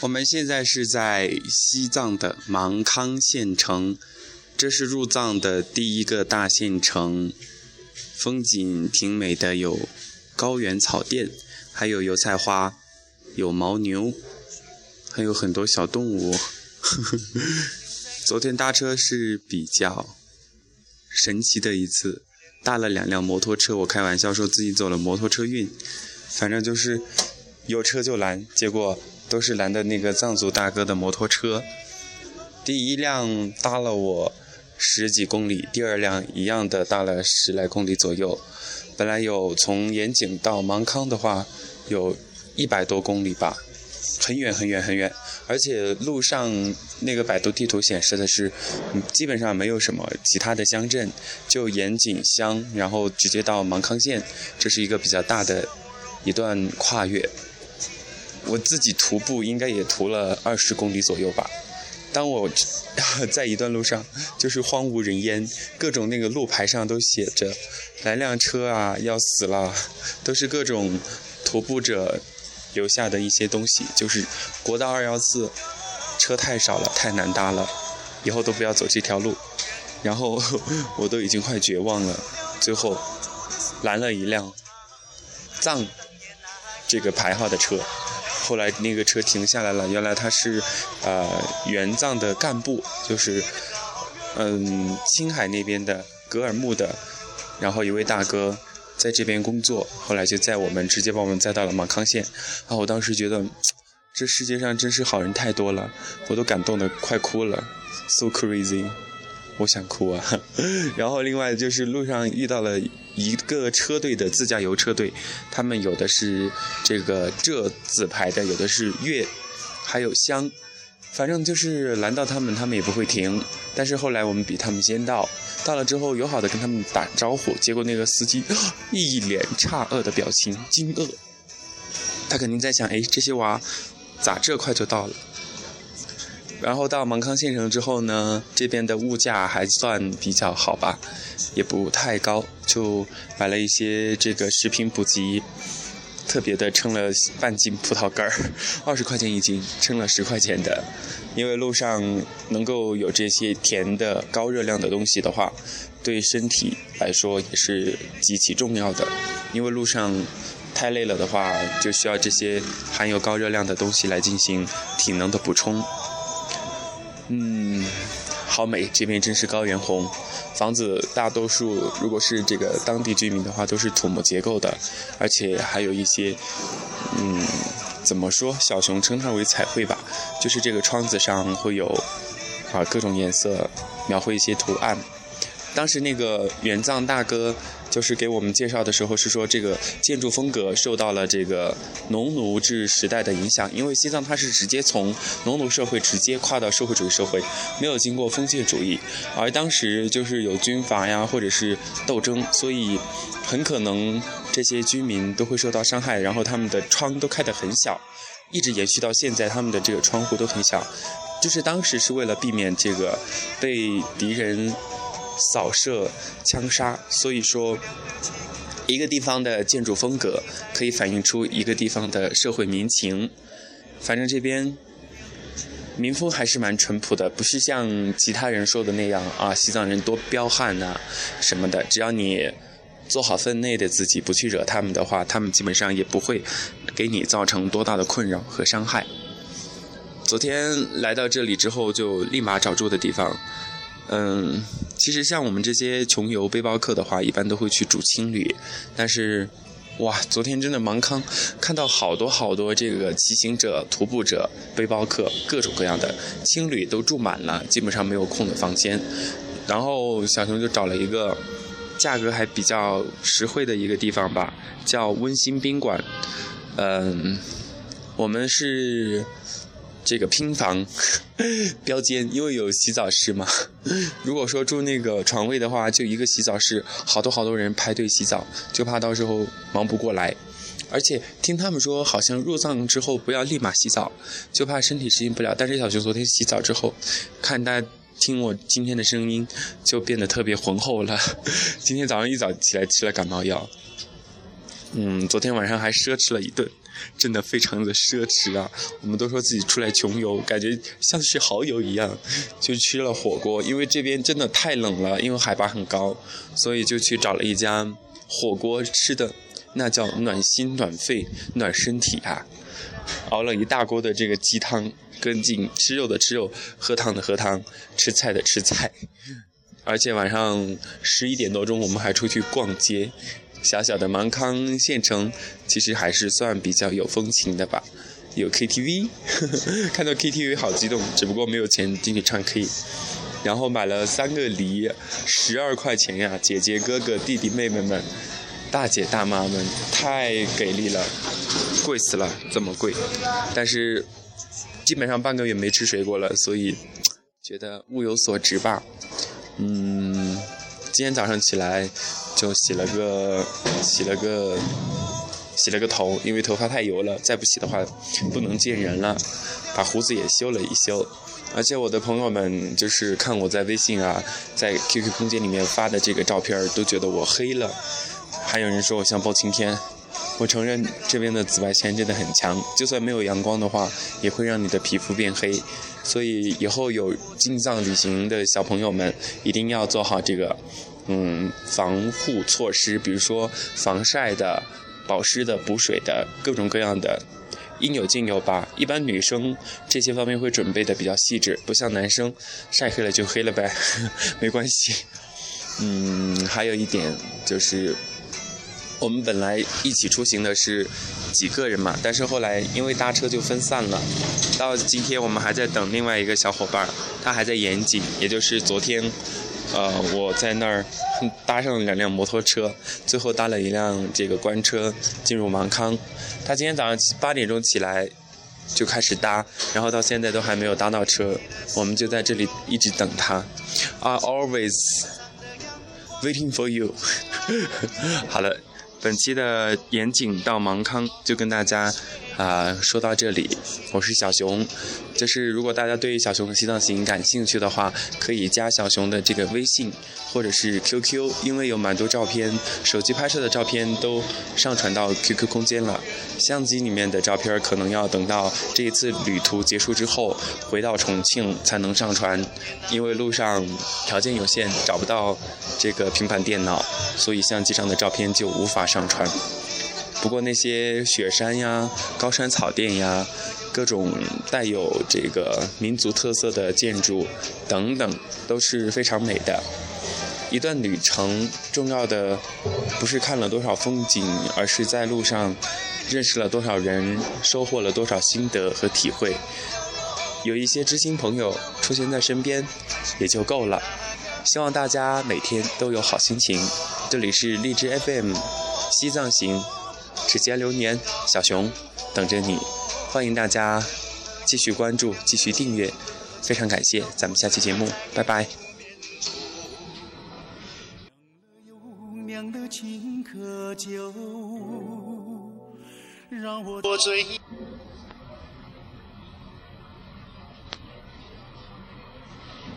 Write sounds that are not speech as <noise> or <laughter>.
我们现在是在西藏的芒康县城，这是入藏的第一个大县城，风景挺美的，有高原草甸，还有油菜花，有牦牛，还有很多小动物。<laughs> 昨天搭车是比较神奇的一次，搭了两辆摩托车，我开玩笑说自己走了摩托车运，反正就是有车就拦，结果。都是拦的那个藏族大哥的摩托车，第一辆搭了我十几公里，第二辆一样的搭了十来公里左右。本来有从盐井到芒康的话，有一百多公里吧，很远很远很远。而且路上那个百度地图显示的是，基本上没有什么其他的乡镇，就盐井乡，然后直接到芒康县，这是一个比较大的一段跨越。我自己徒步应该也徒了二十公里左右吧。当我 <laughs> 在一段路上，就是荒无人烟，各种那个路牌上都写着“来辆车啊，要死了”，都是各种徒步者留下的一些东西。就是国道二幺四车太少了，太难搭了，以后都不要走这条路。然后 <laughs> 我都已经快绝望了，最后拦了一辆藏这个牌号的车。后来那个车停下来了，原来他是，呃，援藏的干部，就是，嗯，青海那边的格尔木的，然后一位大哥在这边工作，后来就载我们，直接把我们载到了芒康县，啊，我当时觉得，这世界上真是好人太多了，我都感动的快哭了，so crazy。我想哭啊！<laughs> 然后另外就是路上遇到了一个车队的自驾游车队，他们有的是这个浙字牌的，有的是粤，还有湘，反正就是拦到他们，他们也不会停。但是后来我们比他们先到，到了之后友好的跟他们打招呼，结果那个司机一脸诧愕的表情，惊愕，他肯定在想：哎，这些娃咋这快就到了？然后到芒康县城之后呢，这边的物价还算比较好吧，也不太高，就买了一些这个食品补给，特别的称了半斤葡萄干儿，<laughs> 二十块钱一斤，称了十块钱的，因为路上能够有这些甜的高热量的东西的话，对身体来说也是极其重要的，因为路上太累了的话，就需要这些含有高热量的东西来进行体能的补充。嗯，好美，这边真是高原红。房子大多数如果是这个当地居民的话，都是土木结构的，而且还有一些，嗯，怎么说？小熊称它为彩绘吧，就是这个窗子上会有啊各种颜色描绘一些图案。当时那个援藏大哥。就是给我们介绍的时候是说，这个建筑风格受到了这个农奴制时代的影响，因为西藏它是直接从农奴社会直接跨到社会主义社会，没有经过封建主义，而当时就是有军阀呀或者是斗争，所以很可能这些居民都会受到伤害，然后他们的窗都开得很小，一直延续到现在，他们的这个窗户都很小，就是当时是为了避免这个被敌人。扫射、枪杀，所以说，一个地方的建筑风格可以反映出一个地方的社会民情。反正这边民风还是蛮淳朴的，不是像其他人说的那样啊，西藏人多彪悍呐什么的。只要你做好分内的自己，不去惹他们的话，他们基本上也不会给你造成多大的困扰和伤害。昨天来到这里之后，就立马找住的地方。嗯，其实像我们这些穷游背包客的话，一般都会去住青旅。但是，哇，昨天真的芒康看到好多好多这个骑行者、徒步者、背包客，各种各样的青旅都住满了，基本上没有空的房间。然后小熊就找了一个价格还比较实惠的一个地方吧，叫温馨宾馆。嗯，我们是。这个拼房 <laughs> 标间，因为有洗澡室嘛。<laughs> 如果说住那个床位的话，就一个洗澡室，好多好多人排队洗澡，就怕到时候忙不过来。而且听他们说，好像入藏之后不要立马洗澡，就怕身体适应不了。但是小熊昨天洗澡之后，看他听我今天的声音就变得特别浑厚了。<laughs> 今天早上一早起来吃了感冒药，嗯，昨天晚上还奢侈了一顿，真的非常的奢侈啊！我们都说自己出来穷游，感觉像是蚝油一样，就吃了火锅。因为这边真的太冷了，因为海拔很高，所以就去找了一家火锅吃的，那叫暖心暖肺暖身体啊！熬了一大锅的这个鸡汤。跟进吃肉的吃肉，喝汤的喝汤，吃菜的吃菜，<laughs> 而且晚上十一点多钟我们还出去逛街。小小的芒康县城其实还是算比较有风情的吧，有 KTV，<laughs> 看到 KTV 好激动，只不过没有钱进去唱 K。然后买了三个梨，十二块钱呀！姐姐哥哥弟弟妹妹们，大姐大妈们太给力了，贵死了，这么贵，但是。基本上半个月没吃水果了，所以觉得物有所值吧。嗯，今天早上起来就洗了个洗了个洗了个头，因为头发太油了，再不洗的话不能见人了。把胡子也修了一修，而且我的朋友们就是看我在微信啊，在 QQ 空间里面发的这个照片，都觉得我黑了。还有人说我像包青天。我承认这边的紫外线真的很强，就算没有阳光的话，也会让你的皮肤变黑。所以以后有进藏旅行的小朋友们，一定要做好这个，嗯，防护措施，比如说防晒的、保湿的、补水的，各种各样的，应有尽有吧。一般女生这些方面会准备的比较细致，不像男生晒黑了就黑了呗，<laughs> 没关系。嗯，还有一点就是。我们本来一起出行的是几个人嘛，但是后来因为搭车就分散了。到今天我们还在等另外一个小伙伴，他还在延吉，也就是昨天，呃，我在那儿搭上了两辆摩托车，最后搭了一辆这个官车进入芒康。他今天早上八点钟起来就开始搭，然后到现在都还没有搭到车，我们就在这里一直等他。I always waiting for you。<laughs> 好了。本期的严谨到芒康就跟大家啊说到这里，我是小熊。就是如果大家对小熊的西藏行感兴趣的话，可以加小熊的这个微信或者是 QQ，因为有蛮多照片，手机拍摄的照片都上传到 QQ 空间了。相机里面的照片可能要等到这一次旅途结束之后回到重庆才能上传，因为路上条件有限，找不到这个平板电脑，所以相机上的照片就无法上传。不过那些雪山呀、高山草甸呀。各种带有这个民族特色的建筑等等都是非常美的。一段旅程重要的不是看了多少风景，而是在路上认识了多少人，收获了多少心得和体会。有一些知心朋友出现在身边也就够了。希望大家每天都有好心情。这里是荔枝 FM 西藏行，指尖流年，小熊等着你。欢迎大家继续关注、继续订阅，非常感谢，咱们下期节目，拜拜。让我